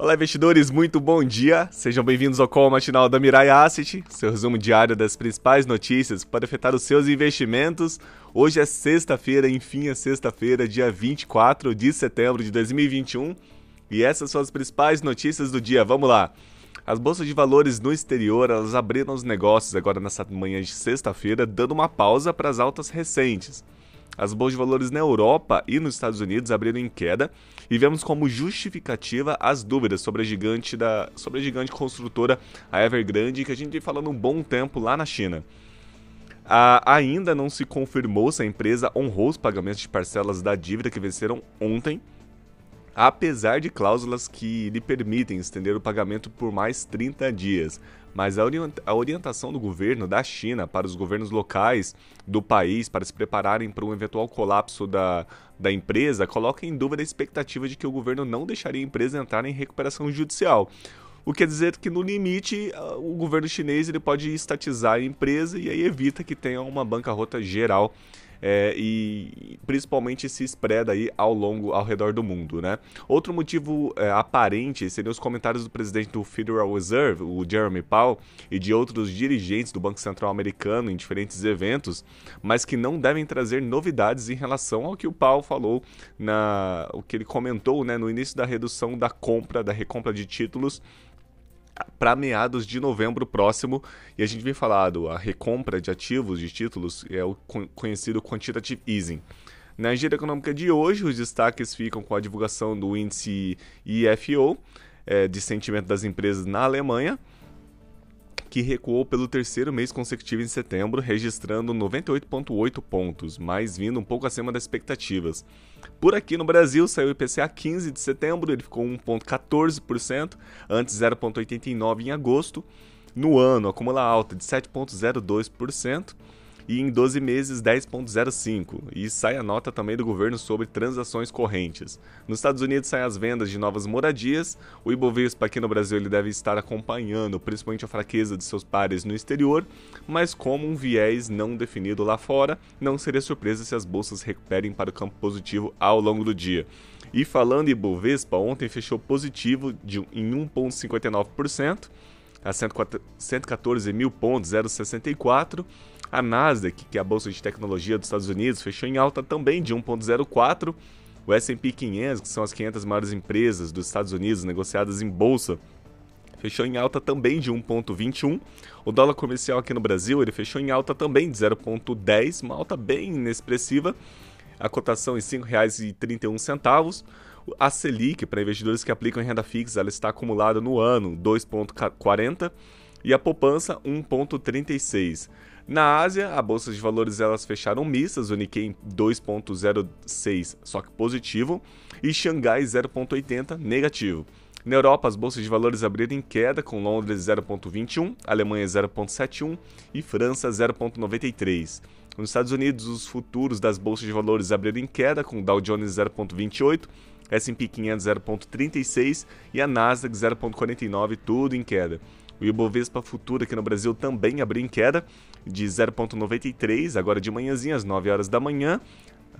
Olá, investidores, muito bom dia. Sejam bem-vindos ao call matinal da Mirai Asset, seu resumo diário das principais notícias podem afetar os seus investimentos. Hoje é sexta-feira, enfim, é sexta-feira, dia 24 de setembro de 2021. E essas são as principais notícias do dia. Vamos lá. As bolsas de valores no exterior, elas abriram os negócios agora nessa manhã de sexta-feira, dando uma pausa para as altas recentes. As bolsas de valores na Europa e nos Estados Unidos abriram em queda e vemos como justificativa as dúvidas sobre a gigante da sobre a gigante construtora a Evergrande que a gente vem falando um bom tempo lá na China. Ainda não se confirmou se a empresa honrou os pagamentos de parcelas da dívida que venceram ontem, apesar de cláusulas que lhe permitem estender o pagamento por mais 30 dias. Mas a, orientação do governo da China para os governos locais do país para se prepararem para um eventual colapso da, da empresa coloca em dúvida a expectativa de que o governo não deixaria a empresa entrar em recuperação judicial. O que quer dizer que, no limite, o governo chinês ele pode estatizar a empresa e aí evita que tenha uma bancarrota geral é, e principalmente se spread aí ao longo, ao redor do mundo, né? Outro motivo é, aparente seriam os comentários do presidente do Federal Reserve, o Jeremy Powell, e de outros dirigentes do Banco Central americano em diferentes eventos, mas que não devem trazer novidades em relação ao que o Powell falou na, o que ele comentou, né, no início da redução da compra, da recompra de títulos para meados de novembro próximo. E a gente vem falado, a recompra de ativos, de títulos, é o conhecido quantitative easing. Na agenda econômica de hoje, os destaques ficam com a divulgação do índice IFO, é, de sentimento das empresas na Alemanha, que recuou pelo terceiro mês consecutivo em setembro, registrando 98,8 pontos, mas vindo um pouco acima das expectativas. Por aqui no Brasil, saiu o IPCA 15 de setembro, ele ficou 1,14%, antes 0,89% em agosto. No ano, acumula alta de 7,02% e em 12 meses 10,05. E sai a nota também do governo sobre transações correntes. Nos Estados Unidos saem as vendas de novas moradias. O Ibovespa aqui no Brasil ele deve estar acompanhando principalmente a fraqueza de seus pares no exterior, mas como um viés não definido lá fora, não seria surpresa se as bolsas recuperem para o campo positivo ao longo do dia. E falando em Ibovespa, ontem fechou positivo de, em 1,59% a 114 mil pontos, 0,64. A Nasdaq, que é a bolsa de tecnologia dos Estados Unidos, fechou em alta também de 1,04. O S&P 500, que são as 500 maiores empresas dos Estados Unidos negociadas em bolsa, fechou em alta também de 1,21. O dólar comercial aqui no Brasil ele fechou em alta também de 0,10, uma alta bem inexpressiva. A cotação em R$ 5,31. A Selic, para investidores que aplicam em renda fixa, ela está acumulada no ano 2,40 e a poupança 1,36. Na Ásia, a bolsa de valores elas fecharam mistas, o Nikkei 2.06, só que positivo, e Xangai 0.80 negativo. Na Europa, as bolsas de valores abriram em queda, com Londres 0,21, Alemanha 0,71 e França 0,93. Nos Estados Unidos, os futuros das bolsas de valores abriram em queda, com Dow Jones 0,28, S&P 500 0,36 e a Nasdaq 0,49, tudo em queda. O Ibovespa Futuro aqui no Brasil também abriu em queda de 0,93, agora de manhãzinha, às 9 horas da manhã,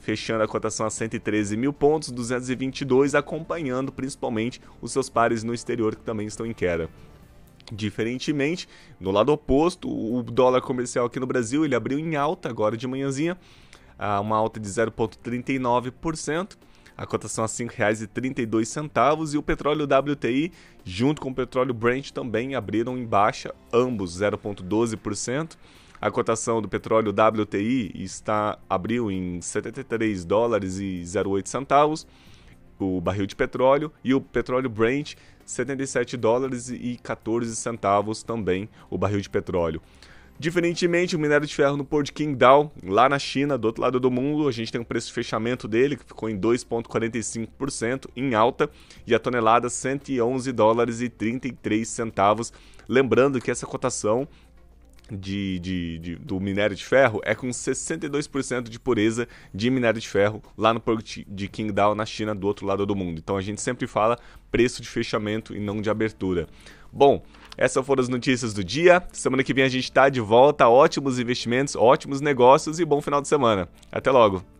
fechando a cotação a 113 mil pontos, 222, acompanhando principalmente os seus pares no exterior que também estão em queda. Diferentemente, no lado oposto, o dólar comercial aqui no Brasil ele abriu em alta agora de manhãzinha, uma alta de 0,39% a cotação a R$ 5,32 e o petróleo WTI junto com o petróleo Brent também abriram em baixa, ambos 0,12%. A cotação do petróleo WTI está abriu em 73 dólares e 08 centavos o barril de petróleo e o petróleo Brent 77 dólares e 14 centavos também o barril de petróleo. Diferentemente, o minério de ferro no Porto de Qingdao, lá na China, do outro lado do mundo, a gente tem um preço de fechamento dele que ficou em 2,45% em alta e a tonelada 111 dólares e 33 centavos. Lembrando que essa cotação de, de, de, do minério de ferro é com 62% de pureza de minério de ferro lá no Porto de Qingdao, na China, do outro lado do mundo. Então a gente sempre fala preço de fechamento e não de abertura. Bom, essas foram as notícias do dia. Semana que vem a gente está de volta. Ótimos investimentos, ótimos negócios e bom final de semana. Até logo!